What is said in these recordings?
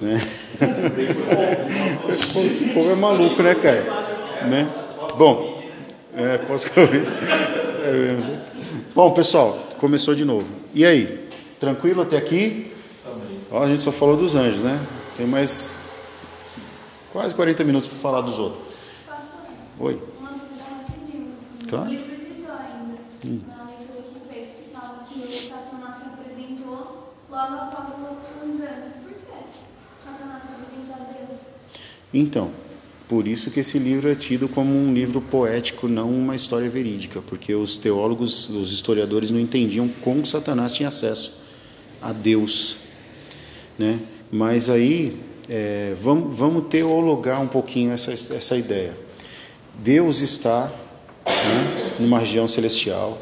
Né? Esse povo, esse povo é maluco, né, cara? Né? Bom, é, posso? É? Bom, pessoal, começou de novo. E aí? Tranquilo até aqui? Ó, a gente só falou dos anjos, né? Tem mais quase 40 minutos para falar dos outros. Pastor, Oi. uma dúvida rapidinho. Claro. Livro de Jó ainda, na leitura que fez, que fala que o Satanás se apresentou logo após o- os anjos. Por quê? Satanás se apresentou a Deus. Então, por isso que esse livro é tido como um livro poético, não uma história verídica, porque os teólogos, os historiadores não entendiam como Satanás tinha acesso a Deus, né? Mas aí é, vamos, vamos teologar um pouquinho essa, essa ideia. Deus está né, numa região celestial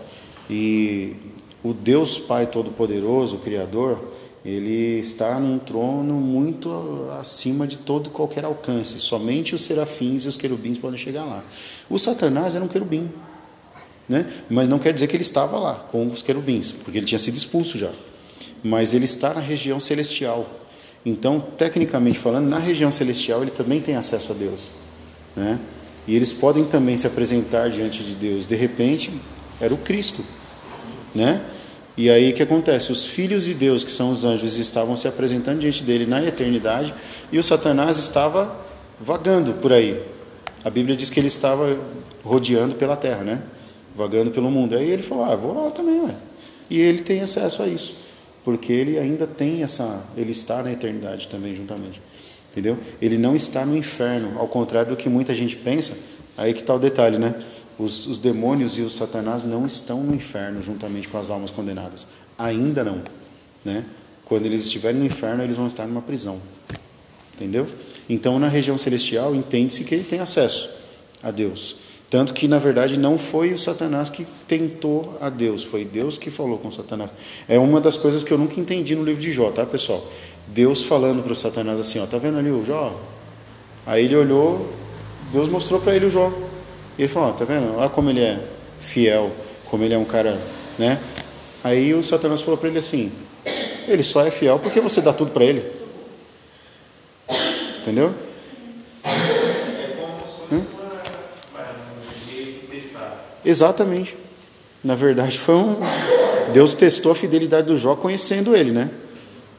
e o Deus Pai Todo-Poderoso, o Criador, ele está num trono muito acima de todo qualquer alcance. Somente os serafins e os querubins podem chegar lá. O Satanás era um querubim, né? mas não quer dizer que ele estava lá com os querubins, porque ele tinha sido expulso já. Mas ele está na região celestial. Então, tecnicamente falando, na região celestial ele também tem acesso a Deus. Né? E eles podem também se apresentar diante de Deus. De repente, era o Cristo. Né? E aí o que acontece? Os filhos de Deus, que são os anjos, estavam se apresentando diante dele na eternidade e o Satanás estava vagando por aí. A Bíblia diz que ele estava rodeando pela terra, né? Vagando pelo mundo. Aí ele falou: Ah, vou lá também, ué. E ele tem acesso a isso, porque ele ainda tem essa. Ele está na eternidade também, juntamente. Entendeu? Ele não está no inferno, ao contrário do que muita gente pensa. Aí que está o detalhe, né? Os, os demônios e os satanás não estão no inferno juntamente com as almas condenadas. Ainda não. Né? Quando eles estiverem no inferno, eles vão estar numa prisão. Entendeu? Então, na região celestial, entende-se que ele tem acesso a Deus. Tanto que, na verdade, não foi o Satanás que tentou a Deus, foi Deus que falou com Satanás. É uma das coisas que eu nunca entendi no livro de Jó, tá, pessoal? Deus falando para o Satanás assim: ó, tá vendo ali o Jó? Aí ele olhou, Deus mostrou para ele o Jó. E ele falou: ó, tá vendo? Olha como ele é fiel, como ele é um cara, né? Aí o Satanás falou para ele assim: ele só é fiel porque você dá tudo para ele. Entendeu? Exatamente. Na verdade, foi um. Deus testou a fidelidade do Jó conhecendo ele, né?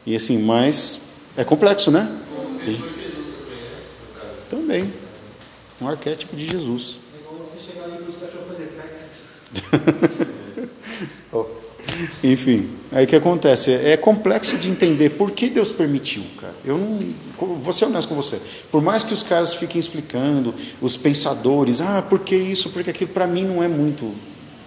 E assim, mas é complexo, né? E... Também. Um arquétipo de Jesus. É igual você chegar ali e os cachorros fazer pex. Oh. Enfim, aí o que acontece? É complexo de entender por que Deus permitiu, cara. Eu não. Vou ser honesto com você. Por mais que os caras fiquem explicando, os pensadores, ah, por que isso, por que aquilo, para mim não é muito,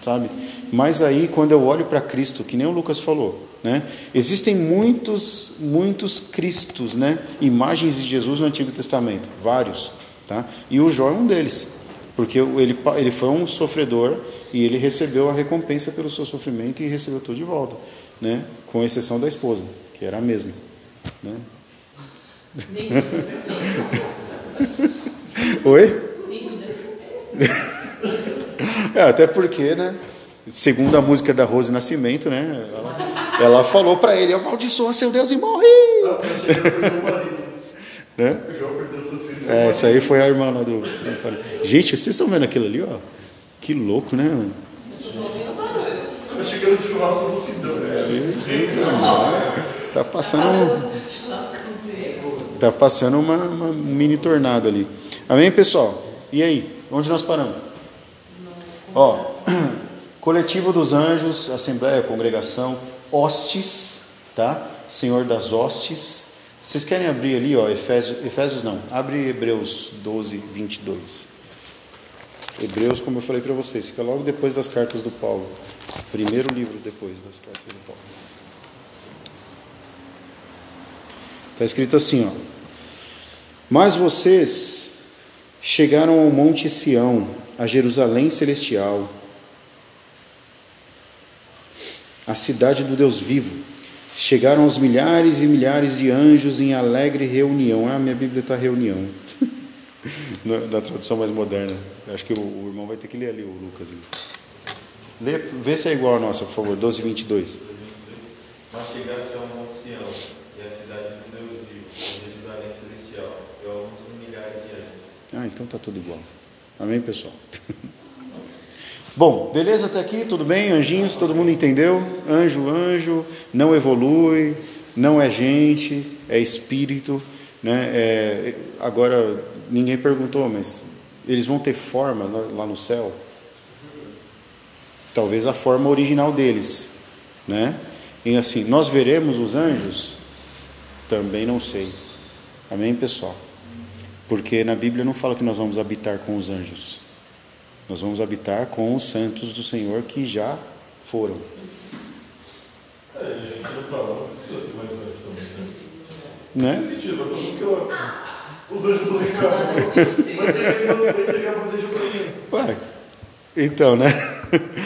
sabe? Mas aí, quando eu olho para Cristo, que nem o Lucas falou, né? Existem muitos, muitos Cristos, né? Imagens de Jesus no Antigo Testamento, vários, tá? E o Jó é um deles. Porque ele, ele foi um sofredor e ele recebeu a recompensa pelo seu sofrimento e recebeu tudo de volta, né? com exceção da esposa, que era a mesma. Né? Oi? É, até porque, né? Segundo a música da Rose Nascimento, né? Ela, ela falou para ele: amaldiçoa seu Deus e morre! né? É, essa aí foi a irmã lá do. Gente, vocês estão vendo aquilo ali, ó? Que louco, né? mano? Tá chegando de churrasco do Sidão. Tá passando. Tá passando uma, uma mini tornado ali. Amém, pessoal? E aí? Onde nós paramos? Ó, coletivo dos anjos, assembleia, congregação, hostes, tá? Senhor das hostes. Vocês querem abrir ali, ó, Efésios, Efésios não, abre Hebreus 12, 22. Hebreus, como eu falei para vocês, fica logo depois das cartas do Paulo. Primeiro livro depois das cartas do Paulo. Está escrito assim, ó. Mas vocês chegaram ao Monte Sião, a Jerusalém celestial, a cidade do Deus vivo. Chegaram os milhares e milhares de anjos em alegre reunião. Ah, minha Bíblia está reunião. na, na, tradução mais moderna. Acho que o, o, irmão vai ter que ler ali, o Lucas. Lê, vê se é igual a nossa, por favor. 12, 22. Mas chegaste ao Monte Sião e a cidade do Deus vivo, Jerusalém Celestial, e alguns milhares de anjos. Ah, então está tudo igual. Amém, pessoal? Bom, beleza até aqui? Tudo bem? Anjinhos, todo mundo entendeu? Anjo, anjo, não evolui, não é gente, é espírito. Né? É, agora, ninguém perguntou, mas eles vão ter forma lá no céu? Talvez a forma original deles. Né? E assim, nós veremos os anjos? Também não sei. Amém, pessoal? Porque na Bíblia não fala que nós vamos habitar com os anjos. Nós vamos habitar com os santos do Senhor que já foram. É, a gente não fala, não precisa ter mais anjos também, né? Não sentido, vai fazer o que Os anjos do Ricardo. Vai entregar, a bandeja para mim. Ué, então, né?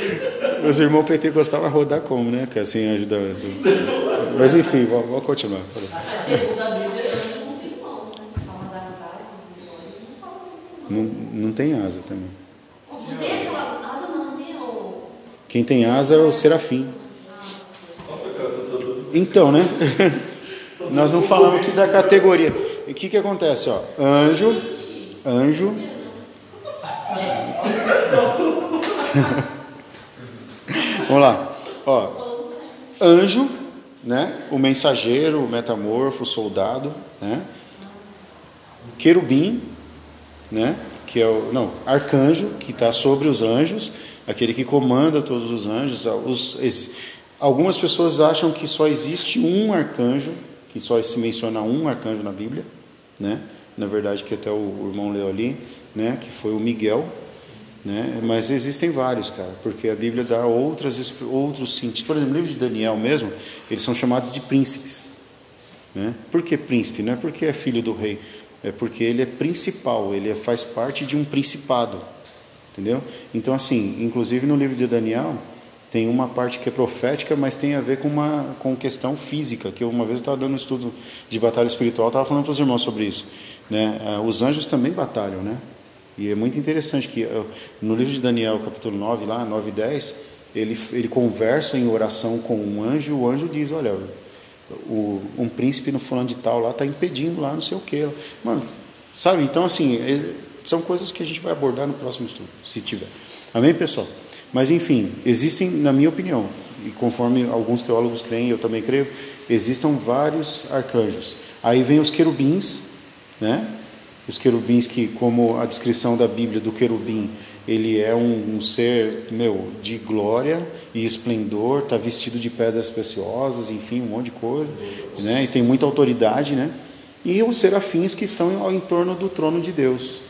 Meus irmãos pentecostais vão rodar como, né? Que assim ajuda. Do... Mas enfim, vamos, vamos continuar. A segunda Bíblia não tem mão, né? Fala das asas, dos olhos, não fala assim. Não, não tem asa também. Quem tem asa é o serafim. Então, né? Nós não falamos aqui da categoria. E o que, que acontece? Ó? Anjo, anjo. Vamos lá. Ó, anjo, né? O mensageiro, o metamorfo, o soldado, né? Querubim, né? Que é o não arcanjo que está sobre os anjos, aquele que comanda todos os anjos. Os, algumas pessoas acham que só existe um arcanjo, que só se menciona um arcanjo na Bíblia, né? Na verdade, que até o irmão leu ali, né? Que foi o Miguel, né? Mas existem vários, cara, porque a Bíblia dá outras, outros sentidos. Por exemplo, no livro de Daniel mesmo, eles são chamados de príncipes. Né? Por que príncipe? Não é porque é filho do rei, é porque ele é principal, ele é, faz parte de um principado. Entendeu? Então, assim, inclusive no livro de Daniel, tem uma parte que é profética, mas tem a ver com uma com questão física, que uma vez eu estava dando um estudo de batalha espiritual, estava falando para os irmãos sobre isso. Né? Ah, os anjos também batalham, né? E é muito interessante que no livro de Daniel, capítulo 9, lá, 9 e 10, ele, ele conversa em oração com um anjo, e o anjo diz, olha, o, um príncipe no fulano de tal lá está impedindo lá não sei o que. Mano, sabe? Então, assim, são coisas que a gente vai abordar no próximo estudo, se tiver. Amém, pessoal? Mas, enfim, existem, na minha opinião, e conforme alguns teólogos creem, eu também creio, existam vários arcanjos. Aí vem os querubins, né? Os querubins que, como a descrição da Bíblia do querubim, ele é um, um ser, meu, de glória e esplendor, está vestido de pedras preciosas, enfim, um monte de coisa, né? E tem muita autoridade, né? E os serafins que estão ao entorno do trono de Deus,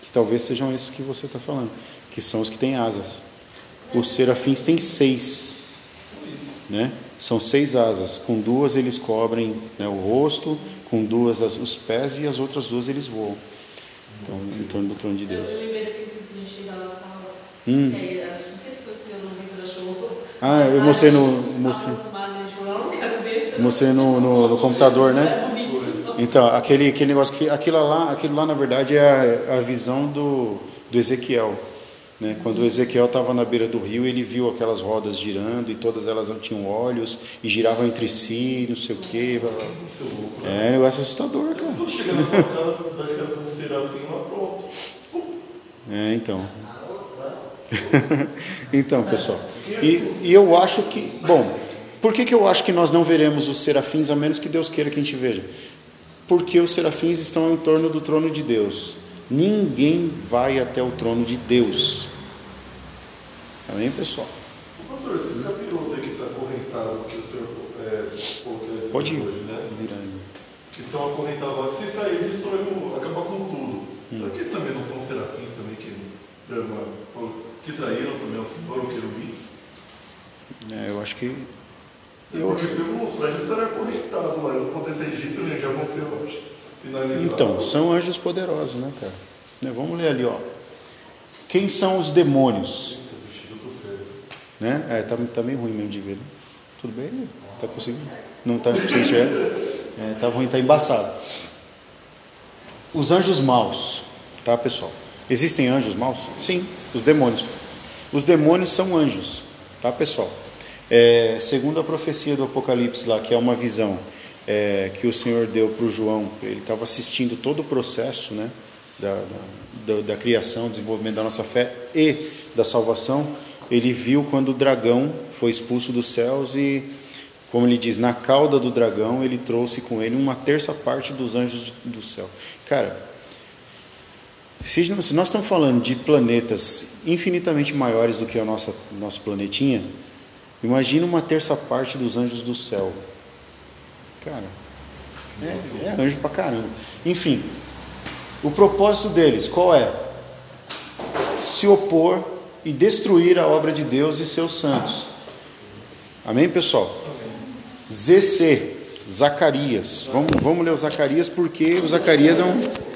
que talvez sejam esses que você está falando, que são os que têm asas. Os serafins têm seis, né? São seis asas. Com duas eles cobrem né, o rosto, com duas os pés e as outras duas eles voam. Então, em torno do trono de Deus. Eu lembrei daquele que a gente fez na nossa aula. Hum. É, não sei se foi o senhor no Ventura Show. Ah, eu mostrei no. Mostrei, mostrei no, no, no computador, né? Então, aquele, aquele negócio que. Aquilo lá, aquilo lá, na verdade, é a, a visão do, do Ezequiel. Né? Quando Ezequiel estava na beira do rio, ele viu aquelas rodas girando e todas elas não tinham olhos e giravam entre si, não sei o quê. É um negócio assustador, cara. Chega na sua casa, um serafim lá, pronto. É, então. então, pessoal. E, e eu acho que. Bom, por que, que eu acho que nós não veremos os serafins, a menos que Deus queira que a gente veja? Porque os serafins estão em torno do trono de Deus. Ninguém vai até o trono de Deus. Amém, pessoal? Pastor, esses capirotos aí que estão tá acorrentados, que o senhor é, Pode ir. hoje, né? Virar aí. Que estão acorrentados lá, se sair, destrói acaba com tudo. Hum. Será que eles também não são serafins também que, deram uma, que traíram também ao Senhor, o querubins? É, eu acho que. Eu, Porque para eles estarem acorrentados lá, não poder ser Egito, né, já vão ser finalizados. Então, são anjos poderosos, né, cara? Né, Vamos ler ali, ó. Quem são os demônios? Né? É, tá, tá meio ruim mesmo de ver. Né? Tudo bem? Tá conseguindo? Não tá conseguindo é, Tá ruim, tá embaçado. Os anjos maus, tá, pessoal? Existem anjos maus? Sim, os demônios. Os demônios são anjos, tá, pessoal? É, segundo a profecia do Apocalipse lá, que é uma visão é, que o Senhor deu para o João, ele estava assistindo todo o processo, né? da, da, da, da criação, desenvolvimento da nossa fé e da salvação, ele viu quando o dragão foi expulso dos céus e, como ele diz, na cauda do dragão ele trouxe com ele uma terça parte dos anjos do céu. Cara, se nós estamos falando de planetas infinitamente maiores do que o nosso, nosso planetinha, imagina uma terça parte dos anjos do céu. Cara, é, é anjo pra caramba. Enfim, o propósito deles qual é? Se opor e destruir a obra de Deus e seus santos. Amém, pessoal? ZC, Zacarias. Vamos, vamos ler o Zacarias porque o Zacarias é um.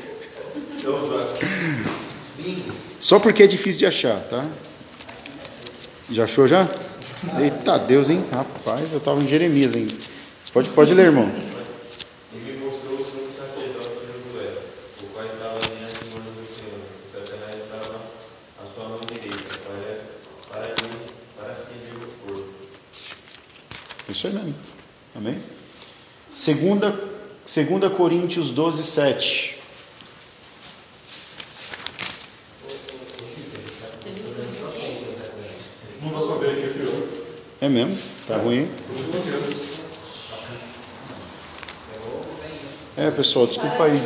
Só porque é difícil de achar, tá? Já achou já? Eita Deus, hein? Rapaz, eu estava em Jeremias ainda. Pode, pode ler, irmão. Isso aí mesmo. Amém? Segunda, segunda Coríntios 12, 7. Não dá pra ver aqui, filho. É mesmo? Tá ruim? É, pessoal, desculpa aí.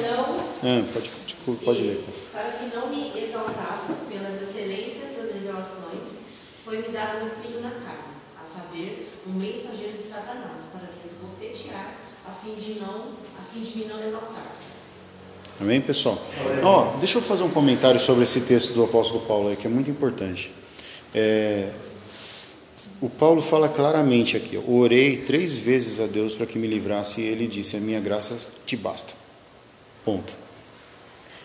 É, pode, desculpa, pode ler. Para que não me exaltasse pelas excelências das revelações, foi-me dado um espinho na carne, a saber, um mensageiro de Satanás, para me esbofetear, a fim de não, a fim de me não exaltar. Amém, pessoal? Ó, deixa eu fazer um comentário sobre esse texto do apóstolo Paulo aí, que é muito importante. É, o Paulo fala claramente aqui: orei três vezes a Deus para que me livrasse, e ele disse: A minha graça te basta. Ponto.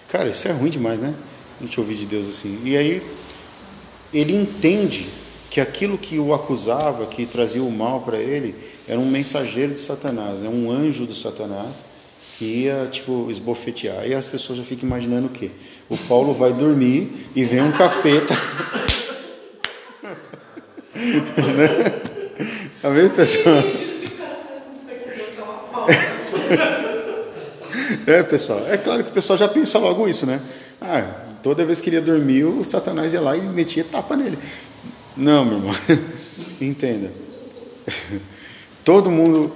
Cara, isso é ruim demais, né? A gente ouvir de Deus assim. E aí, ele entende que aquilo que o acusava, que trazia o mal para ele, era um mensageiro de Satanás, é um anjo do Satanás que ia tipo esbofetear. E as pessoas já ficam imaginando o quê? O Paulo vai dormir e vem um capeta. Amém, pessoal? Despertador que é pessoal. É claro que o pessoal já pensa logo isso, né? Ah, toda vez que ele ia dormir, o Satanás ia lá e metia tapa nele. Não, meu irmão. Entenda. Todo mundo.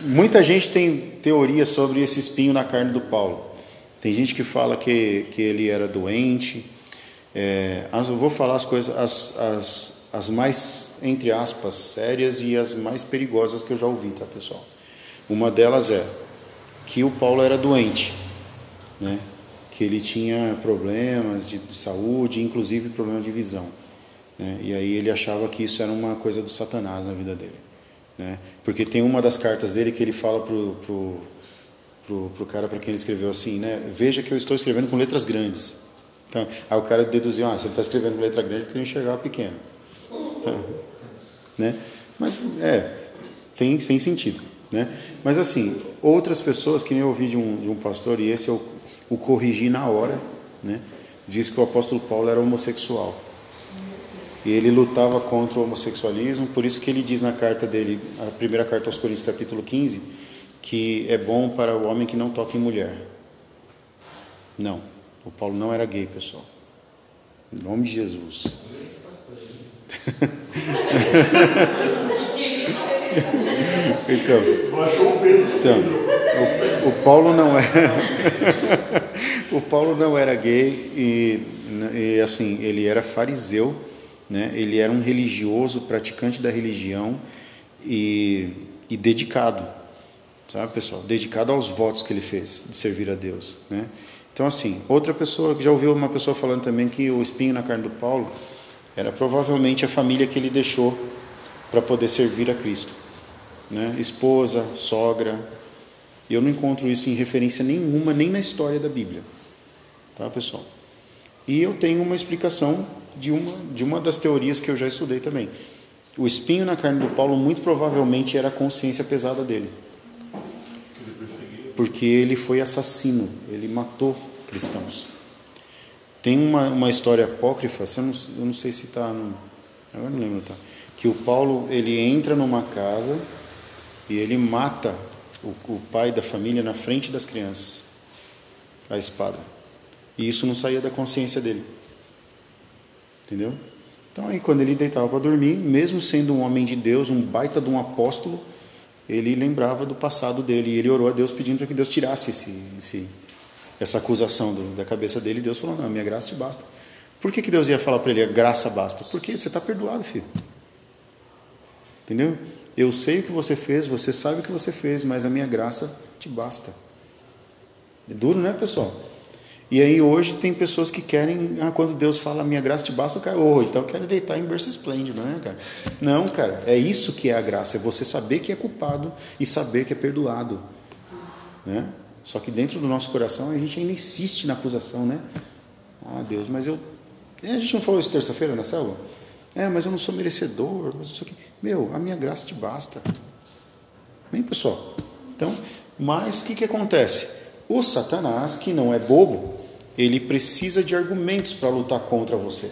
Muita gente tem teoria sobre esse espinho na carne do Paulo. Tem gente que fala que, que ele era doente. É, eu vou falar as coisas, as, as, as mais, entre aspas, sérias e as mais perigosas que eu já ouvi, tá, pessoal? Uma delas é que o Paulo era doente, né? que ele tinha problemas de saúde, inclusive problema de visão. Né? E aí ele achava que isso era uma coisa do Satanás na vida dele. Né? Porque tem uma das cartas dele que ele fala pro, pro, pro, pro cara para quem ele escreveu assim, né? Veja que eu estou escrevendo com letras grandes. Então, aí o cara deduziu, ah, se ele está escrevendo com letra grande, porque ele enxergava pequeno. Então, né? Mas é, tem, tem sentido. Né? Mas assim, outras pessoas, que nem eu ouvi de um, de um pastor, e esse eu o corrigi na hora, né? diz que o apóstolo Paulo era homossexual. E ele lutava contra o homossexualismo, por isso que ele diz na carta dele, a primeira carta aos Coríntios, capítulo 15, que é bom para o homem que não toque em mulher. Não, o Paulo não era gay, pessoal. Em nome de Jesus. Então, então, o, o Paulo não é, o Paulo não era gay e, e, assim ele era fariseu, né? Ele era um religioso, praticante da religião e, e dedicado, sabe pessoal, dedicado aos votos que ele fez de servir a Deus, né? Então assim, outra pessoa que já ouviu uma pessoa falando também que o espinho na carne do Paulo era provavelmente a família que ele deixou para poder servir a Cristo né? esposa, sogra. Eu não encontro isso em referência nenhuma, nem na história da Bíblia. Tá, pessoal? E eu tenho uma explicação de uma, de uma das teorias que eu já estudei também. O espinho na carne do Paulo muito provavelmente era a consciência pesada dele. Porque ele foi assassino, ele matou cristãos. Tem uma, uma história apócrifa, eu, não, eu não sei se está. Agora não lembro, tá? Que o Paulo ele entra numa casa e ele mata o, o pai da família na frente das crianças, a espada. E isso não saía da consciência dele. Entendeu? Então aí quando ele deitava para dormir, mesmo sendo um homem de Deus, um baita de um apóstolo, ele lembrava do passado dele e ele orou a Deus pedindo para que Deus tirasse esse, esse, essa acusação do, da cabeça dele. Deus falou: Não, minha graça te basta. Por que, que Deus ia falar para ele: A graça basta? Porque você está perdoado, filho. Entendeu? Eu sei o que você fez, você sabe o que você fez, mas a minha graça te basta. É duro, né, pessoal? E aí hoje tem pessoas que querem, ah, quando Deus fala minha graça te basta, o cara, oh, então eu quero deitar em berço esplêndido, né, cara? Não, cara, é isso que é a graça, é você saber que é culpado e saber que é perdoado, né? Só que dentro do nosso coração a gente ainda insiste na acusação, né? Ah, Deus, mas eu... É, a gente não falou isso terça-feira na célula? É, mas eu não sou merecedor, mas isso aqui... Meu, a minha graça te basta. Bem, pessoal? Então, mas o que, que acontece? O Satanás, que não é bobo, ele precisa de argumentos para lutar contra você.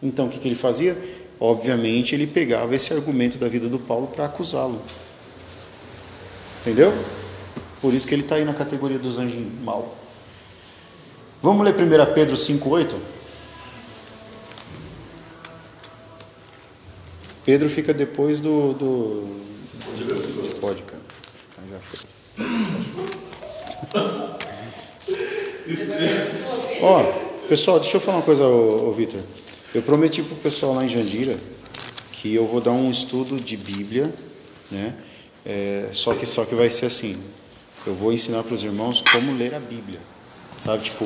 Então, o que, que ele fazia? Obviamente, ele pegava esse argumento da vida do Paulo para acusá-lo. Entendeu? Por isso que ele está aí na categoria dos anjos mal. Vamos ler 1 Pedro 5,8? Pedro fica depois do. do... Pode, cara. Já foi. Ó, pessoal, deixa eu falar uma coisa, ô, ô Vitor. Eu prometi pro pessoal lá em Jandira que eu vou dar um estudo de Bíblia, né? É, só que só que vai ser assim. Eu vou ensinar para os irmãos como ler a Bíblia, sabe? Tipo,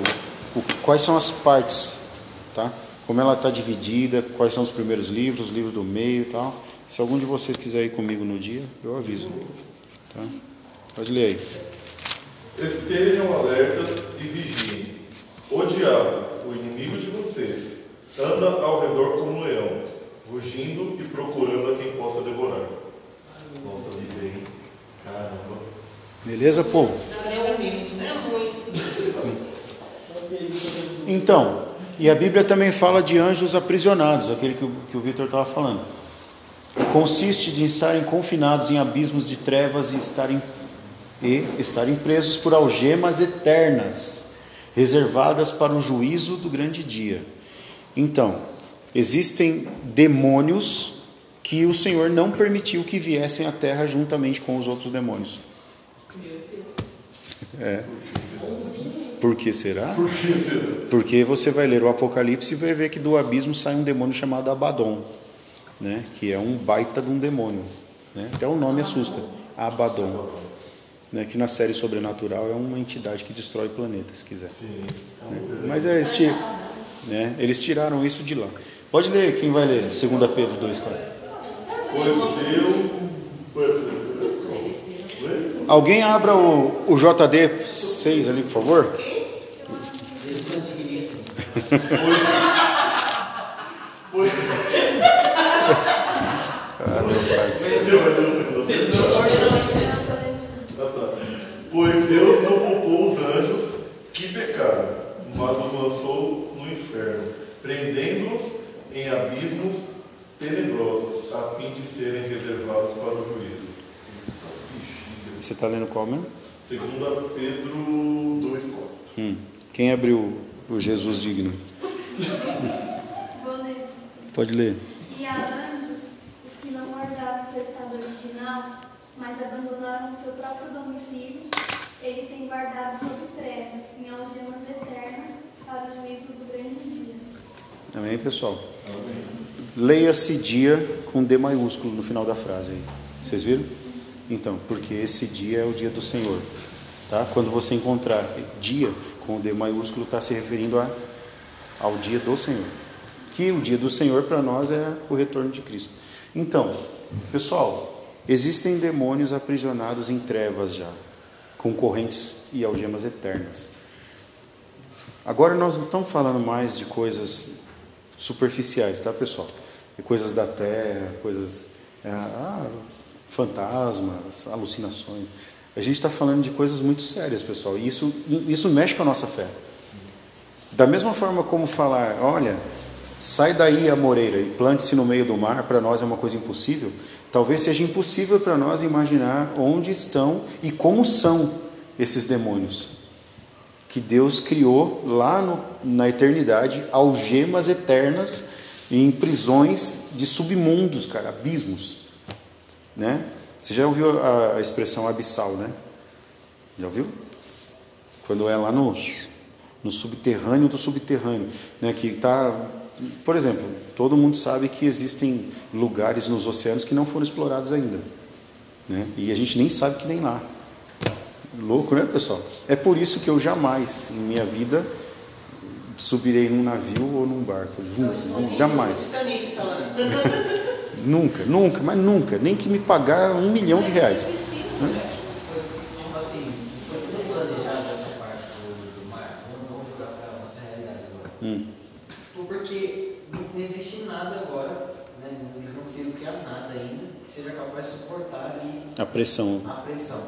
o, quais são as partes, tá? Como ela está dividida, quais são os primeiros livros, os livros do meio, e tal. Se algum de vocês quiser ir comigo no dia, eu aviso, tá? Pode ler aí. Estejam alertas e vigiem. O diabo, o inimigo de vocês, anda ao redor como um leão, rugindo e procurando a quem possa devorar. Nossa, li bem. Caramba. Beleza, povo? Então, e a Bíblia também fala de anjos aprisionados, aquele que o, que o Vitor estava falando. Consiste de estarem confinados em abismos de trevas e estarem, e estarem presos por algemas eternas, reservadas para o juízo do grande dia. Então, existem demônios que o Senhor não permitiu que viessem à terra juntamente com os outros demônios. É. Por que será? Por que será? Porque você vai ler o Apocalipse e vai ver que do abismo sai um demônio chamado Abaddon, né? que é um baita de um demônio. Né? Até o nome assusta. Abaddon. Né? Que na série Sobrenatural é uma entidade que destrói planetas, se quiser. Né? Mas é, eles, ti- né? eles tiraram isso de lá. Pode ler, quem vai ler? 2 Pedro 2, 4. Pois Deus. Alguém abra o, o JD 6 ali, por favor. Pois Deus não poupou os anjos que pecaram, mas os lançou no inferno, prendendo-os em abismos tenebrosos, a fim de serem reservados para o juízo. Você está lendo qual mesmo? Segunda Pedro 2,4. Hum. Quem abriu o Jesus digno? Vou ler. Pode ler. E há anjos, os que não guardaram seu estado original, mas abandonaram o seu próprio domicílio, ele tem guardado sob trevas, em algemas eternas, para o juízo do grande dia. Amém, pessoal? Leia-se dia com D maiúsculo no final da frase aí. Vocês viram? Então, porque esse dia é o dia do Senhor. Tá? Quando você encontrar dia com D maiúsculo, está se referindo a, ao dia do Senhor. Que o dia do Senhor para nós é o retorno de Cristo. Então, pessoal, existem demônios aprisionados em trevas já, com correntes e algemas eternas. Agora nós não estamos falando mais de coisas superficiais, tá, pessoal? Coisas da terra, coisas. é, ah, fantasmas, alucinações. A gente está falando de coisas muito sérias, pessoal, e isso, isso mexe com a nossa fé. Da mesma forma como falar, olha, sai daí a moreira e plante-se no meio do mar, para nós é uma coisa impossível. Talvez seja impossível para nós imaginar onde estão e como são esses demônios que Deus criou lá no, na eternidade algemas eternas em prisões de submundos, cara, abismos, né? Você já ouviu a, a expressão abissal, né? Já ouviu? Quando é lá no, no subterrâneo do subterrâneo, né? Que tá, por exemplo, todo mundo sabe que existem lugares nos oceanos que não foram explorados ainda, né? E a gente nem sabe que nem lá. Louco, né, pessoal? É por isso que eu jamais, em minha vida, subirei num navio ou num barco. Jamais. Nunca, nunca, mas nunca. Nem que me pagar um milhão de reais. Foi, foi tudo planejado essa parte do, do mar. Vamos, vamos jogar para a nossa realidade agora. Hum. Porque não existe nada agora, né? eles não conseguiram criar nada ainda que seja capaz de suportar ali A pressão. a pressão.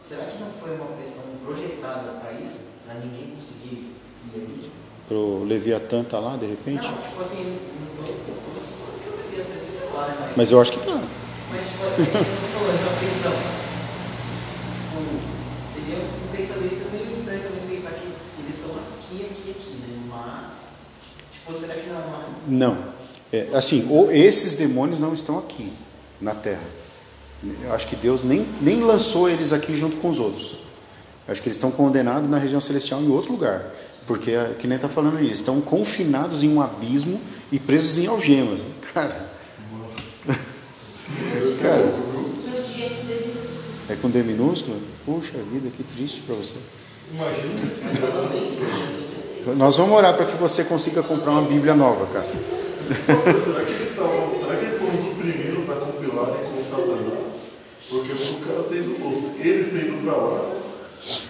Será que não foi uma pressão projetada para isso? Para ninguém conseguir ir ali? Pro Leviatã tá lá, de repente? Não, tipo assim, não tô, não tô supondo que eu devia Mas, Mas eu acho que tá. mas tipo, é como você falou, essa pressão. Tipo, seria um pensamento meio estranho também pensar que eles estão aqui, aqui, aqui, né? Mas, tipo, será que não é uma. Não. É, assim, ou esses demônios não estão aqui, na Terra. Eu acho que Deus nem, nem lançou eles aqui junto com os outros. Eu acho que eles estão condenados na região celestial em outro lugar. Porque, é, que nem está falando eles estão confinados em um abismo e presos em algemas. Cara. Cara, é com D minúsculo? Puxa vida, que triste para você. Imagina Nós vamos orar para que você consiga comprar uma Bíblia nova, Cássio. Será que eles estavam, será que eles foram um dos primeiros a compilarem com Satanás? Porque o cara tem ido, eles têm ido para lá.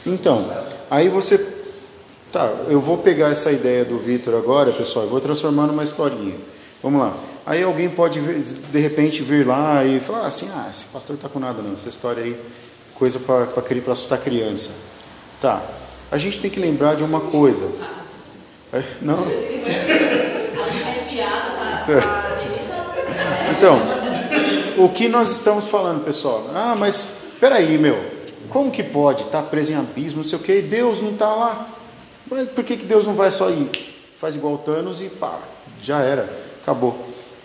Então, aí você. Tá, eu vou pegar essa ideia do Vitor agora, pessoal, e vou transformar numa historinha. Vamos lá. Aí alguém pode, de repente, vir lá e falar assim: ah, esse pastor tá com nada não, essa história aí, coisa para assustar criança. Tá, a gente tem que lembrar de uma coisa. É, Não, Denise. Então, o que nós estamos falando, pessoal? Ah, mas peraí, meu, como que pode estar preso em abismo, não sei o que, e Deus não está lá? Mas por que, que Deus não vai só ir? Faz igual o Thanos e pá, já era, acabou.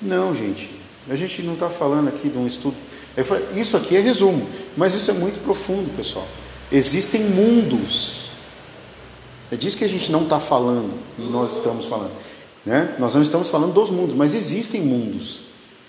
Não, gente, a gente não está falando aqui de um estudo. Falei, isso aqui é resumo, mas isso é muito profundo, pessoal. Existem mundos. É disso que a gente não está falando e nós estamos falando. Né? Nós não estamos falando dos mundos, mas existem mundos.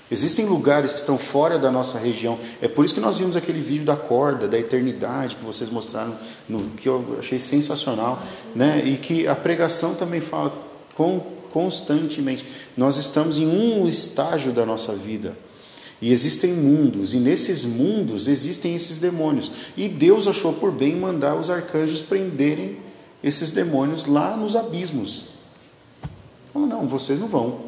Existem lugares que estão fora da nossa região. É por isso que nós vimos aquele vídeo da corda, da eternidade, que vocês mostraram, no, que eu achei sensacional. Né? E que a pregação também fala com, constantemente. Nós estamos em um estágio da nossa vida. E existem mundos, e nesses mundos existem esses demônios. E Deus achou por bem mandar os arcanjos prenderem esses demônios lá nos abismos. Falou, não, vocês não vão.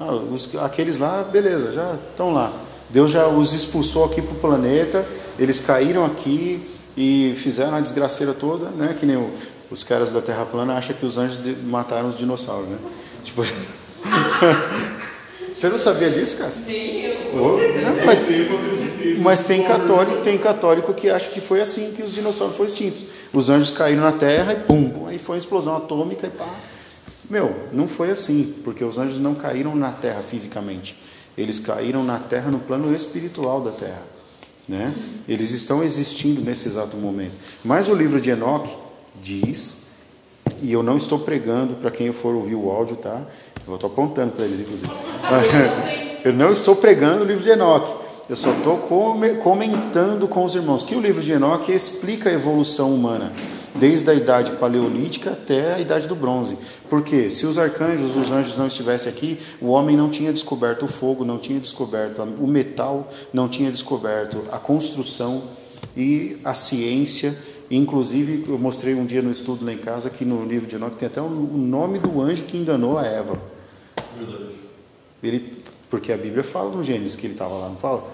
Ah, os- aqueles lá, beleza, já estão lá. Deus já os expulsou aqui para o planeta, eles caíram aqui e fizeram a desgraceira toda, né? Que nem o- os caras da Terra plana acham que os anjos mataram os dinossauros, né? Tipo, você não sabia disso, cara? Nem eu. Ô, não, mas, mas tem católico, tem católico que acha que foi assim que os dinossauros foram extintos. Os anjos caíram na Terra e pum, aí foi uma explosão atômica e pá. Meu, não foi assim, porque os anjos não caíram na Terra fisicamente. Eles caíram na Terra no plano espiritual da Terra. Né? Eles estão existindo nesse exato momento. Mas o livro de Enoque diz, e eu não estou pregando para quem for ouvir o áudio, tá? Eu estou apontando para eles, inclusive. Eu não estou pregando o livro de Enoque. Eu só estou come- comentando com os irmãos que o livro de Enoque explica a evolução humana, desde a idade paleolítica até a idade do bronze. Porque se os arcanjos, os anjos não estivessem aqui, o homem não tinha descoberto o fogo, não tinha descoberto o metal, não tinha descoberto a construção e a ciência. Inclusive, eu mostrei um dia no estudo lá em casa que no livro de Enoque tem até o o nome do anjo que enganou a Eva. Verdade. Ele, porque a Bíblia fala no Gênesis que ele estava lá, não fala?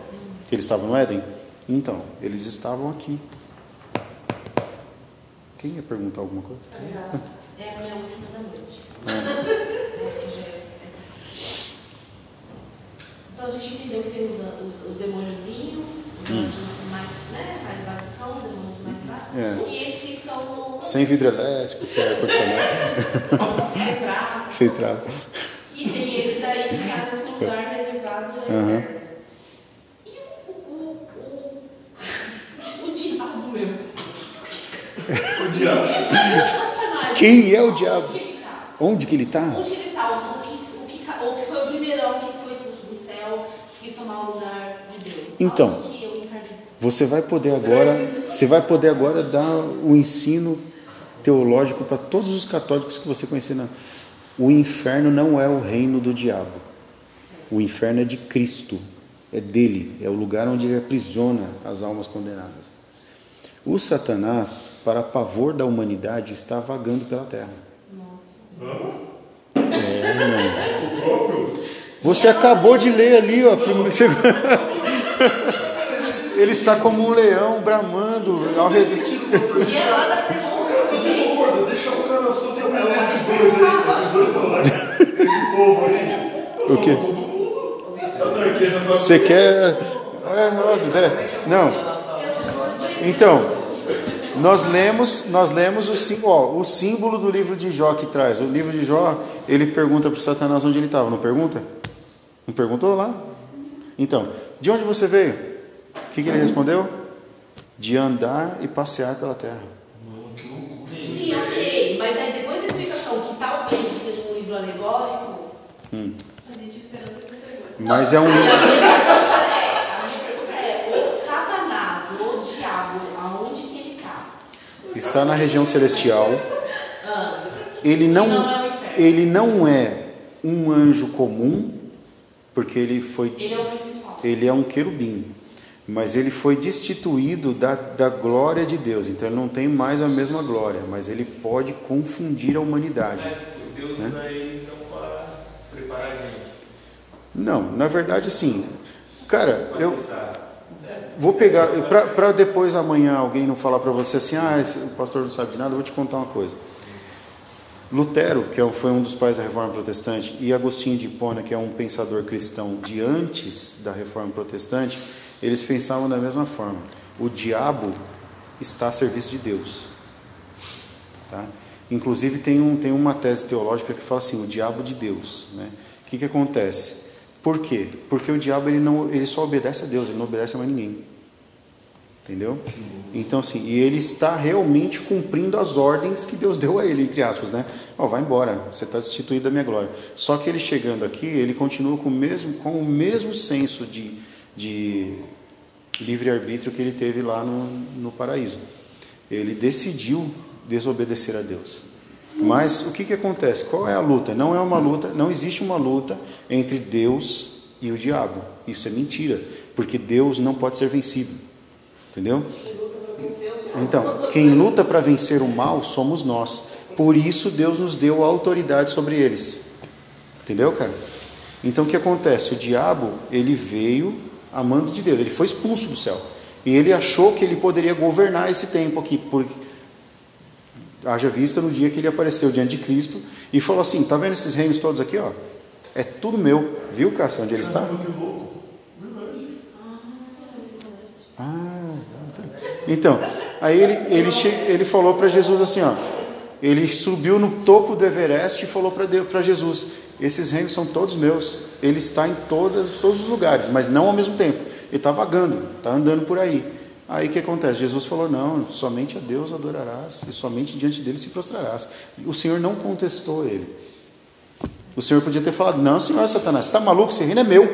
Que ele estava no Éden? Então, eles estavam aqui. Quem ia perguntar alguma coisa? É a minha última da noite. É, é- Então a gente entendeu que tem os, os, os demôniozinhos, os Hum. anjos mais, né, mais basicão, os demônios mais É. E esses que estão no Sem vidro elétrico, sem ar-condicionado, sem trava. E tem esse daí que está nesse lugar reservado eterno. E o, o, o, o diabo mesmo? O diabo. Quem é o Onde diabo? que ele tá? Onde que ele está? Onde ele está? O, que, o, que, o que foi o primeirão que foi expulso do céu, que quis tomar o lugar de Deus? Então. Onde que o inferno Você vai poder agora, você vai poder agora dar o ensino teológico para todos os católicos que você conhecer. na- O inferno não é o reino do diabo. O inferno é de Cristo, é dele, é o lugar onde ele aprisiona as almas condenadas. O Satanás, para pavor da humanidade, está vagando pela terra. É. O próprio? Você acabou de ler ali, ó. primeiro- Ele está como um leão bramando ao redor. O né? Tá. Você quer. É, nossa, ideia. Não. Então, nós lemos, nós lemos o, sim- ó, o símbolo do livro de Jó que traz. O livro de Jó, ele pergunta para Satanás onde ele estava, não pergunta? Não perguntou lá? Então, de onde você veio? O que, que ele respondeu? De andar e passear pela terra. Sim, ok. Mas aí depois da explicação que talvez seja um livro alegórico, A gente esperança que você aguente. Mas é um a livro. minha pergunta a minha pergunta o Satanás, o diabo, aonde que ele está? Está na região celestial. Ele não, é ele não é um anjo comum, porque ele foi Ele é o principal. ele é um querubim, mas ele foi destituído da, da glória de Deus, então ele não tem mais a mesma glória, mas ele pode confundir a humanidade. Deus usa ele então para preparar a gente. Não, na verdade, sim. Cara, eu vou pegar, para depois amanhã alguém não falar para você assim, ah, o pastor não sabe de nada, eu vou te contar uma coisa. Lutero, que é foi um dos pais da Reforma Protestante, e Agostinho de Hipona, que é um pensador cristão de antes da Reforma Protestante, eles pensavam da mesma forma. O diabo está a serviço de Deus. Tá? Inclusive tem, um, tem uma tese teológica que fala assim, o diabo de Deus. Né? O que, que acontece? Por quê? Porque o diabo ele, não, ele só obedece a Deus, ele não obedece a mais ninguém. Entendeu? Então, assim, e ele está realmente cumprindo as ordens que Deus deu a ele, entre aspas, né? Ó, vai embora, você está destituído da minha glória. Só que ele chegando aqui, ele continua com o mesmo, com o mesmo senso de, de livre-arbítrio que ele teve lá no, no paraíso. Ele decidiu desobedecer a Deus. Mas o que, que acontece? Qual é a luta? Não é uma luta, não existe uma luta entre Deus e o diabo. Isso é mentira, porque Deus não pode ser vencido. Entendeu? Então, quem luta para vencer o mal somos nós. Por isso Deus nos deu autoridade sobre eles. Entendeu, cara? Então o que acontece? O diabo, ele veio amando de Deus, ele foi expulso do céu. E ele achou que ele poderia governar esse tempo aqui, por haja vista no dia que ele apareceu diante de Cristo e falou assim: "Tá vendo esses reinos todos aqui, ó? É tudo meu". Viu, Cássio, onde ele está? Ah, então, aí ele, ele, ele falou para Jesus assim, ó, ele subiu no topo do Everest e falou para Jesus, esses reinos são todos meus, ele está em todas, todos os lugares, mas não ao mesmo tempo, ele está vagando, está andando por aí. Aí o que acontece? Jesus falou, não, somente a Deus adorarás e somente diante dele se prostrarás. O Senhor não contestou ele. O Senhor podia ter falado, não, Senhor Satanás, está maluco? Esse reino é meu.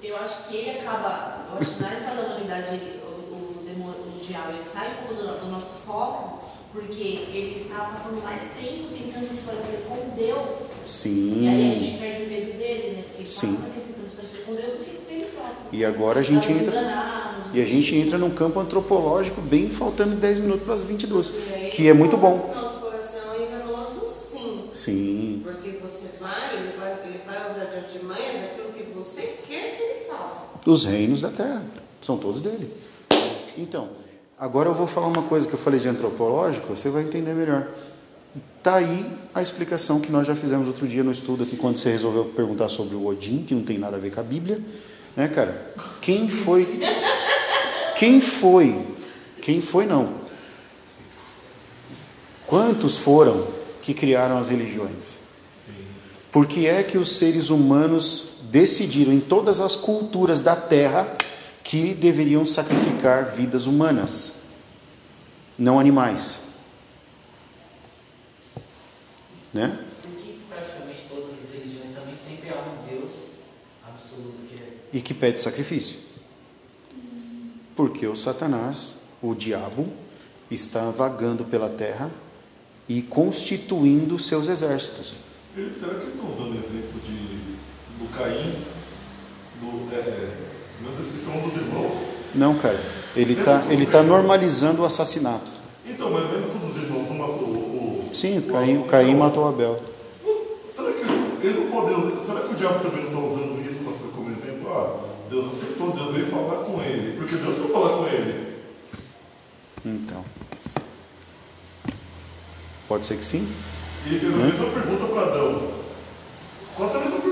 Eu acho que ele acaba, eu acho que na ele, o, o, demônio, o diabo, ele sai do nosso foco, porque ele está passando mais tempo tentando se parecer com Deus. Sim. E aí a gente perde o medo dele, né? Porque ele Sim. passa mais tempo tentando se parecer com Deus do que com ele próprio. E agora a gente entra- enganar, E a gente entra num campo antropológico bem faltando 10 minutos para as 22, E aí, que é muito bom. O nosso coração é enganoso sim. Sim, Porque você vai, ele vai, ele vai usar de artimanhas aquilo que você quer que ele faça. os reinos da terra são todos dele. Então, agora eu vou falar uma coisa que eu falei de antropológico, você vai entender melhor. Tá aí a explicação que nós já fizemos outro dia no estudo aqui quando você resolveu perguntar sobre o Odin, que não tem nada a ver com a Bíblia, né, cara? Quem foi Quem foi? Quem foi não? Quantos foram que criaram as religiões? Por que é que os seres humanos decidiram em todas as culturas da Terra que deveriam sacrificar vidas humanas, não animais? Né? E que pede sacrifício. Porque o Satanás, o diabo, está vagando pela terra e constituindo seus exércitos. Será que eles estão usando o exemplo de, do Caim, do, é, descrição dos irmãos? Não, cara. Ele está ele tá normalizando o assassinato. Então, mas lembra que um dos irmãos matou o. Sim, o Caim, o Caim matou Abel. Será que eles não podem. Será que o diabo também não está usando isso pra ser como exemplo? Ah, Deus aceitou, Deus veio falar com ele. Porque Deus foi falar com ele. Então. Pode ser que sim? E ele fez a mesma pergunta para Adão. Qual é a mesma pergunta,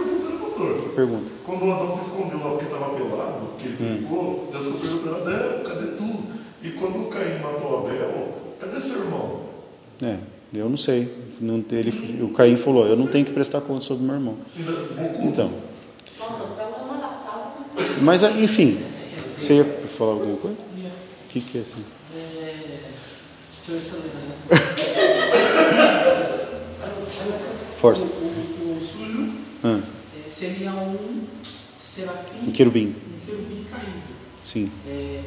pastor? Pergunta. Quando o Adão se escondeu lá porque estava pelado, que ele ficou, Deus ficou perguntando, Adão, cadê tu? E quando o Caim matou Abel, cadê seu irmão? É, eu não sei. Não, ele, o Caim falou: Eu não tenho que prestar conta sobre meu irmão. Então. Lapada. Mas, enfim. Você ia falar alguma coisa? O que, que é assim? É. Força. O, sujo Ah, é, seria um serafim. um querubim. Um querubim caído. Sim. É,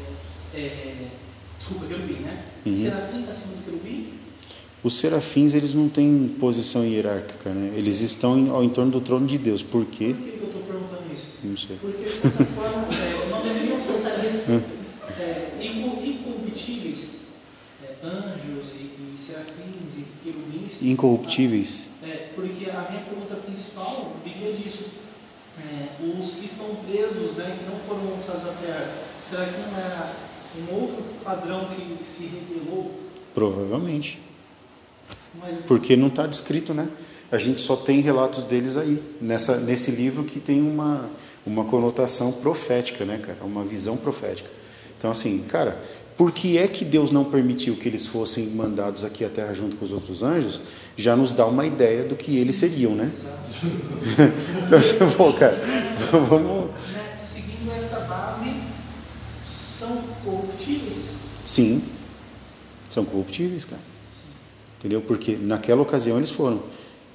é, desculpa, querubim, né? Uhum. Serafim está acima do querubim? Os serafins, eles não têm posição hierárquica, né? Eles estão em, ao entorno do trono de Deus. Por quê? Por que eu estou perguntando isso? Não sei. Porque, de certa forma, é, não deveriam ser é, inco- incorruptíveis, é, anjos e, e serafins e querubins. Incorruptíveis. Porque a minha pergunta principal viria disso. É, os que estão presos, né, que não foram lançados à terra, será que não era um outro padrão que se revelou? Provavelmente. Mas Porque não está descrito, né? A gente só tem relatos deles aí, nessa, nesse livro que tem uma, uma conotação profética, né, cara? Uma visão profética. Então, assim, cara, por que é que Deus não permitiu que eles fossem mandados aqui à Terra junto com os outros anjos? Já nos dá uma ideia do que eles seriam, né? então, pô, cara, vamos. né, seguindo essa base, são corruptíveis. Sim, são corruptíveis, cara. Entendeu? Porque naquela ocasião eles foram.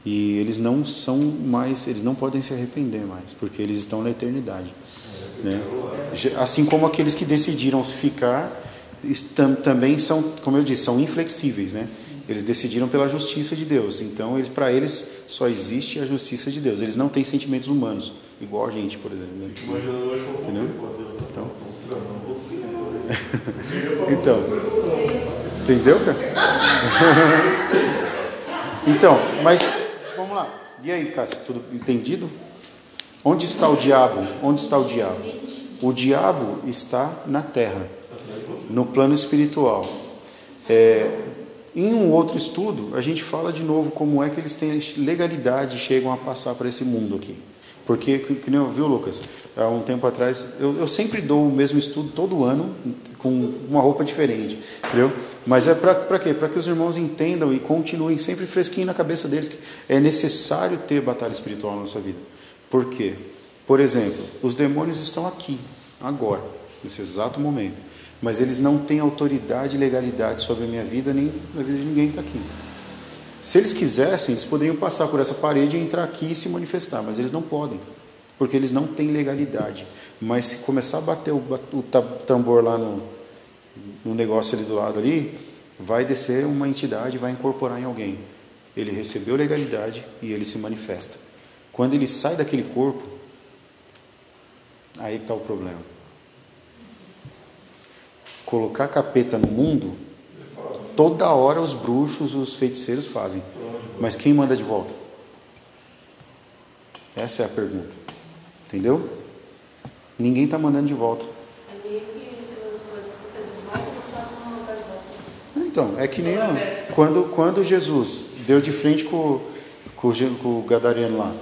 E eles não são mais, eles não podem se arrepender mais, porque eles estão na eternidade. Né? Já- Assim como aqueles que decidiram ficar, também são, como eu disse, são inflexíveis. Né? Eles decidiram pela justiça de Deus. Então, eles, para eles, só existe a justiça de Deus. Eles não têm sentimentos humanos, igual a gente, por exemplo. né? Entendeu? Então. Então, entendeu, cara? Então, mas vamos lá. E aí, Cássio, tudo entendido? Onde está o diabo? Onde está o diabo? O diabo está na terra, no plano espiritual. É, em um outro estudo, a gente fala de novo como é que eles têm legalidade e chegam a passar para esse mundo aqui. Porque, que, nem viu, Lucas, há um tempo atrás, eu, eu sempre dou o mesmo estudo todo ano, com uma roupa diferente, entendeu? Mas é para quê? Para que os irmãos entendam e continuem sempre fresquinho na cabeça deles que é necessário ter batalha espiritual na nossa vida. Por quê? Por exemplo, os demônios estão aqui, agora, nesse exato momento, mas eles não têm autoridade e legalidade sobre a minha vida nem na vida de ninguém que está aqui. Se eles quisessem, eles poderiam passar por essa parede e entrar aqui e se manifestar, mas eles não podem, porque eles não têm legalidade. Mas se começar a bater o, o ta- tambor lá no, no negócio ali do lado ali, vai descer uma entidade vai incorporar em alguém. Ele recebeu legalidade e ele se manifesta. Quando ele sai daquele corpo, aí está o problema. Colocar capeta no mundo, toda hora os bruxos, os feiticeiros fazem. Mas quem manda de volta? Essa é a pergunta. Entendeu? Ninguém está mandando de volta. Então, é que nem quando, quando Jesus deu de frente com, com, com o Gadareno lá,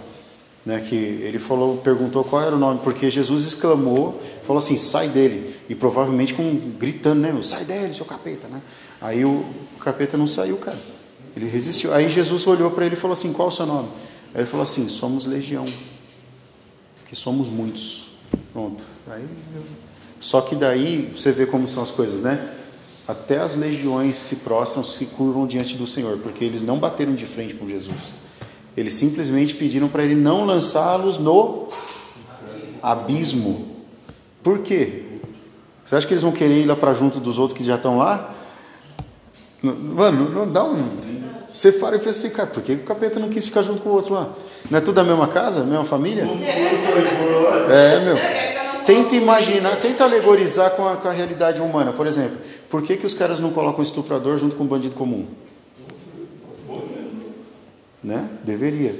né, que ele falou, perguntou qual era o nome, porque Jesus exclamou, falou assim, sai dele, e provavelmente com gritando, né, sai dele, seu capeta, né? Aí o, o capeta não saiu, cara. Ele resistiu. Aí Jesus olhou para ele e falou assim: Qual é o seu nome? Aí ele falou assim: Somos legião, que somos muitos. Pronto. Aí, só que daí você vê como são as coisas, né? Até as legiões se prostram, se curvam diante do Senhor, porque eles não bateram de frente com Jesus. Eles simplesmente pediram para ele não lançá-los no abismo. Por quê? Você acha que eles vão querer ir lá para junto dos outros que já estão lá? Mano, não dá um. Você fala e fala assim, cara, por que o capeta não quis ficar junto com o outro lá? Não é tudo da mesma casa, mesma família? É, meu. Tenta imaginar, tenta alegorizar com a, com a realidade humana. Por exemplo, por que, que os caras não colocam estuprador junto com o bandido comum? Né? Deveria.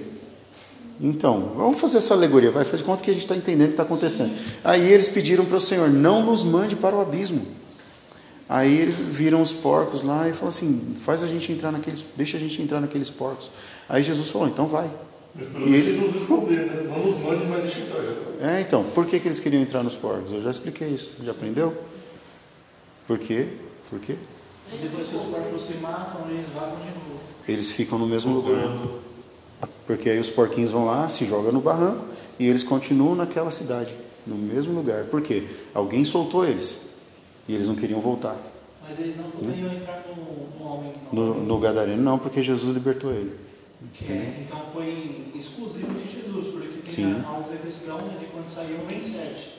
Então, vamos fazer essa alegoria, vai, faz de conta que a gente está entendendo o que está acontecendo. Aí eles pediram para o Senhor, não nos mande para o abismo. Aí viram os porcos lá e falou assim: faz a gente entrar naqueles, deixa a gente entrar naqueles porcos. Aí Jesus falou: então vai. E ele não responder, né? Não nos mande, mas deixa entrar. É, então, por que, que eles queriam entrar nos porcos? Eu já expliquei isso, já aprendeu? Por quê? Por quê? E depois que os porcos se matam, eles vagam de novo. Eles ficam no mesmo lugar. Porque aí os porquinhos vão lá, se jogam no barranco e eles continuam naquela cidade, no mesmo lugar. Por quê? Alguém soltou eles e eles não queriam voltar. Mas eles não poderiam entrar no, no homem. não. No, no Gadareno não, porque Jesus libertou ele. É, então foi exclusivo de Jesus, porque tem Sim. a outra questão né, de quando saiu o 27.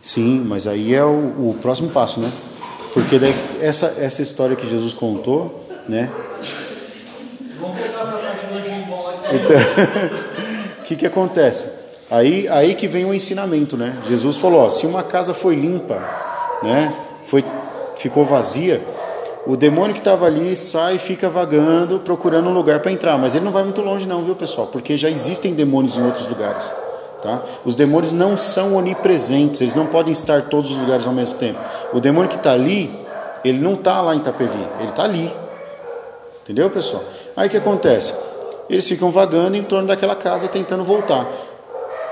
Sim, mas aí é o, o próximo passo, né? Porque daí essa, essa história que Jesus contou, né? Vamos voltar para a parte do anjinho bom lá que Então, o que, que acontece? Aí, aí que vem o ensinamento, né? Jesus falou: ó, se uma casa foi limpa, né? Foi, ficou vazia, o demônio que estava ali sai e fica vagando, procurando um lugar para entrar. Mas ele não vai muito longe, não, viu, pessoal? Porque já existem demônios em outros lugares. Tá? Os demônios não são onipresentes, eles não podem estar em todos os lugares ao mesmo tempo. O demônio que está ali, ele não está lá em Itapevi, ele está ali. Entendeu, pessoal? Aí o que acontece? Eles ficam vagando em torno daquela casa tentando voltar.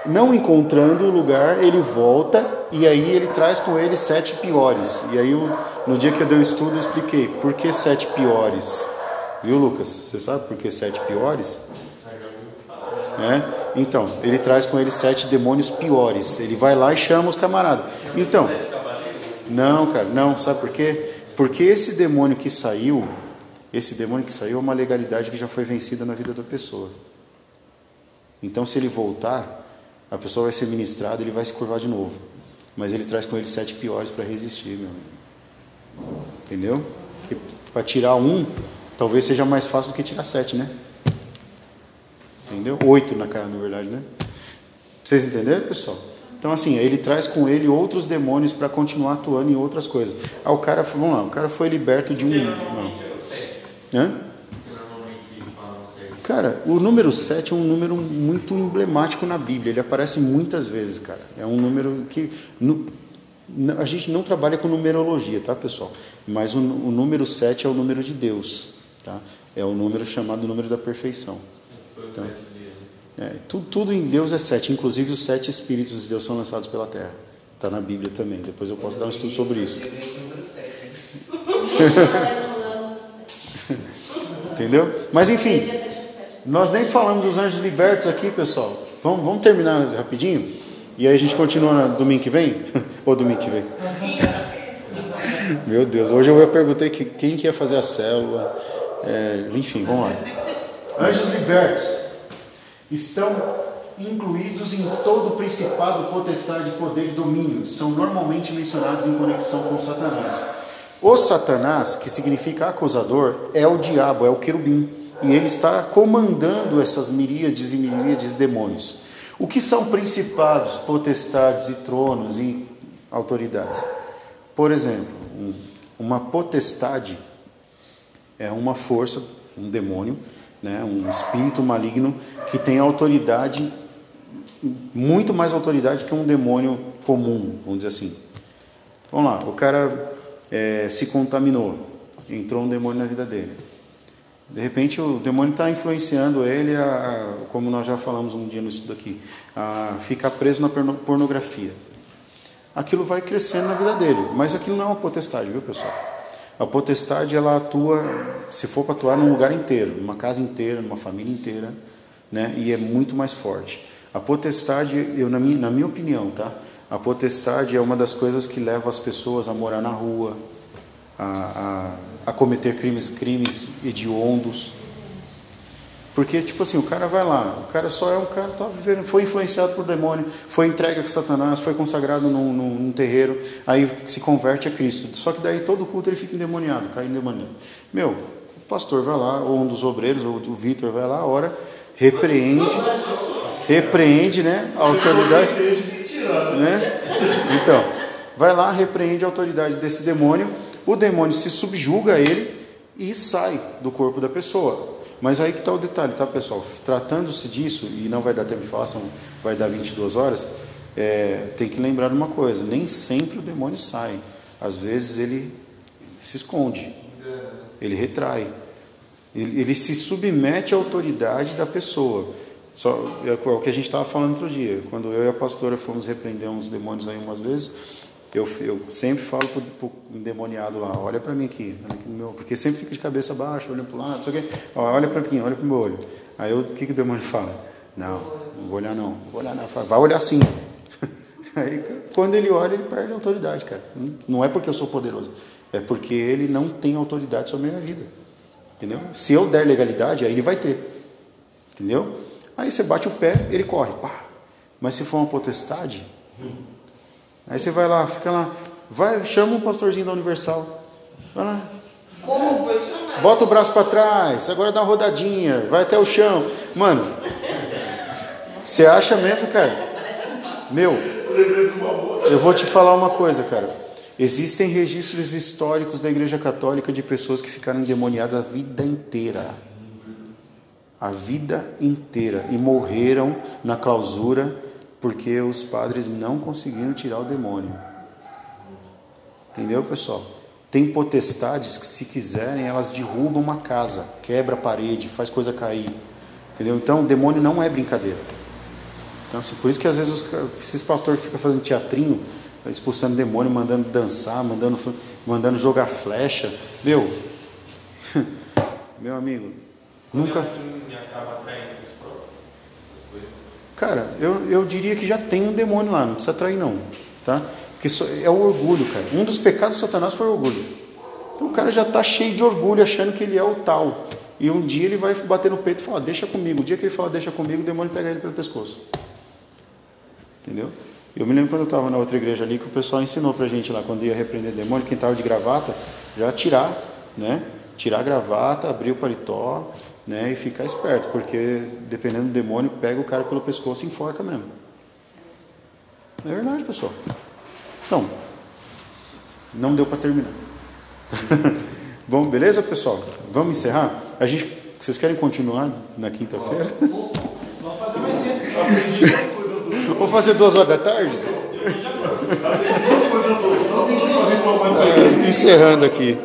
Não encontrando o lugar, ele volta e aí ele traz com ele sete piores. E aí, no dia que eu dei o estudo, eu expliquei por que sete piores. Viu, Lucas? Você sabe por que sete piores? É? Então, ele traz com ele sete demônios piores. Ele vai lá e chama os camaradas. Então, não, cara, não, sabe por quê? Porque esse demônio que saiu, esse demônio que saiu é uma legalidade que já foi vencida na vida da pessoa. Então, se ele voltar, a pessoa vai ser ministrada, ele vai se curvar de novo. Mas ele traz com ele sete piores para resistir, meu amigo. Entendeu? Para tirar um, talvez seja mais fácil do que tirar sete, né? Entendeu? Oito na cara, na verdade, né? Vocês entenderam, pessoal? Então, assim, ele traz com ele outros demônios para continuar atuando em outras coisas. Ah, o cara, vamos lá, o cara foi liberto de um. Não. Normalmente é o 7. Hã? Cara, o número 7 é um número muito emblemático na Bíblia. Ele aparece muitas vezes, cara. É um número que. nu- n- a gente não trabalha com numerologia, tá, pessoal? Mas o, o número 7 é o número de Deus, tá? É o número chamado número da perfeição. Foi o Então. 7 dias. É, tudo, tudo em Deus é sete, inclusive os sete espíritos de Deus são lançados pela terra. Está na Bíblia também. Depois eu posso dar um estudo sobre isso. Eu ganhei o número 7, hein? Entendeu? Mas enfim, Dia 7 do 7. nós nem falamos dos anjos libertos aqui, pessoal. Vamos, vamos terminar rapidinho? E aí a gente continua no domingo que vem? Ou domingo que vem? Meu Deus, hoje eu perguntei que, quem que ia fazer a célula. É, enfim, vamos lá. Anjos libertos estão incluídos em todo o principado, potestade, poder e domínio. São normalmente mencionados em conexão com Satanás. O Satanás, que significa acusador, é o diabo, é o querubim. E ele está comandando essas miríades e miríades de demônios. O que são principados, potestades e tronos e autoridades? Por exemplo, um- uma potestade é uma força, um demônio, né, um espírito maligno que tem autoridade, muito mais autoridade que um demônio comum, vamos dizer assim. Vamos lá, o cara eh, se contaminou, entrou um demônio na vida dele. De repente o demônio está influenciando ele, a, como nós já falamos um dia no estudo aqui, a ficar preso na porno- pornografia. Aquilo vai crescendo na vida dele, mas aquilo não é uma potestade, viu pessoal? A potestade ela atua, se for para atuar num lugar inteiro, numa casa inteira, numa família inteira, né? E é muito mais forte. A potestade, eu na minha, na minha opinião, tá? A potestade é uma das coisas que leva as pessoas a morar na rua, a, a, a cometer crimes, crimes hediondos. Porque, tipo assim, o cara vai lá, o cara só é um cara, tá vivendo, foi influenciado por demônio, foi entregue a Satanás, foi consagrado num, num, num, terreiro, aí se converte a Cristo. Só que daí todo culto ele fica endemoniado, cai endemoniado. Meu, o pastor vai lá, ou um dos obreiros, ou o Vitor vai lá, ora, repreende, repreende, né, a autoridade, né? Então, vai lá, repreende a autoridade desse demônio, o demônio se subjuga a ele e sai do corpo da pessoa. Mas aí que está o detalhe, tá, pessoal? Tratando-se disso, e não vai dar tempo de falar, são, vai dar 22 horas, é, tem que lembrar uma coisa: nem sempre o demônio sai. Às vezes ele se esconde, ele retrai, ele, ele se submete à autoridade da pessoa. Só, é o que a gente estava falando outro dia. Quando eu e a pastora fomos repreender uns demônios aí umas vezes, eu, eu sempre falo para o endemoniado lá, olha para mim aqui, meu, porque sempre fica de cabeça baixa, olhando para o lado, olha para mim, olha para o meu olho. Aí o que, que o demônio fala? Não, não vou olhar não, vou olhar não. Vai olhar sim. Aí quando ele olha, ele perde a autoridade, cara. Não é porque eu sou poderoso, é porque ele não tem autoridade sobre a minha vida. Entendeu? Se eu der legalidade, aí ele vai ter. Entendeu? Aí você bate o pé, ele corre. Pá. Mas se for uma potestade, Aí você vai lá, fica lá, vai, chama um pastorzinho da Universal. Vai lá. Como foi chamar? Bota o braço para trás, agora dá uma rodadinha, vai até o chão. Mano, você acha mesmo, cara? Meu, eu vou te falar uma coisa, cara. Existem registros históricos da Igreja Católica de pessoas que ficaram endemoniadas a vida inteira. A vida inteira. E morreram na clausura porque os padres não conseguiram tirar o demônio. Entendeu, pessoal? Tem potestades que, se quiserem, elas derrubam uma casa, quebra a parede, faz coisa cair. Entendeu? Então, o demônio não é brincadeira. Então, assim, por isso que às vezes esses pastores ficam fazendo teatrinho, expulsando demônio, mandando dançar, mandando, mandando jogar flecha. Meu, meu amigo, nunca. Cara, eu, eu diria que já tem um demônio lá, não precisa trair não, tá? Porque isso é o orgulho, cara. Um dos pecados de Satanás foi o orgulho. Então o cara já está cheio de orgulho, achando que ele é o tal. E um dia ele vai bater no peito e falar, deixa comigo. O dia que ele falar, deixa comigo, o demônio pega ele pelo pescoço. Entendeu? Eu me lembro quando eu estava na outra igreja ali, que o pessoal ensinou pra gente lá, quando ia repreender demônio, quem estava de gravata, já tirar, né? Tirar a gravata, abrir o paletó, né? E ficar esperto, porque dependendo do demônio, pega o cara pelo pescoço e enforca mesmo. É verdade, pessoal. Então, não deu para terminar. Bom, beleza, pessoal? Vamos encerrar? A gente, vocês querem continuar na quinta-feira? Vamos fazer duas horas da tarde? É, encerrando aqui.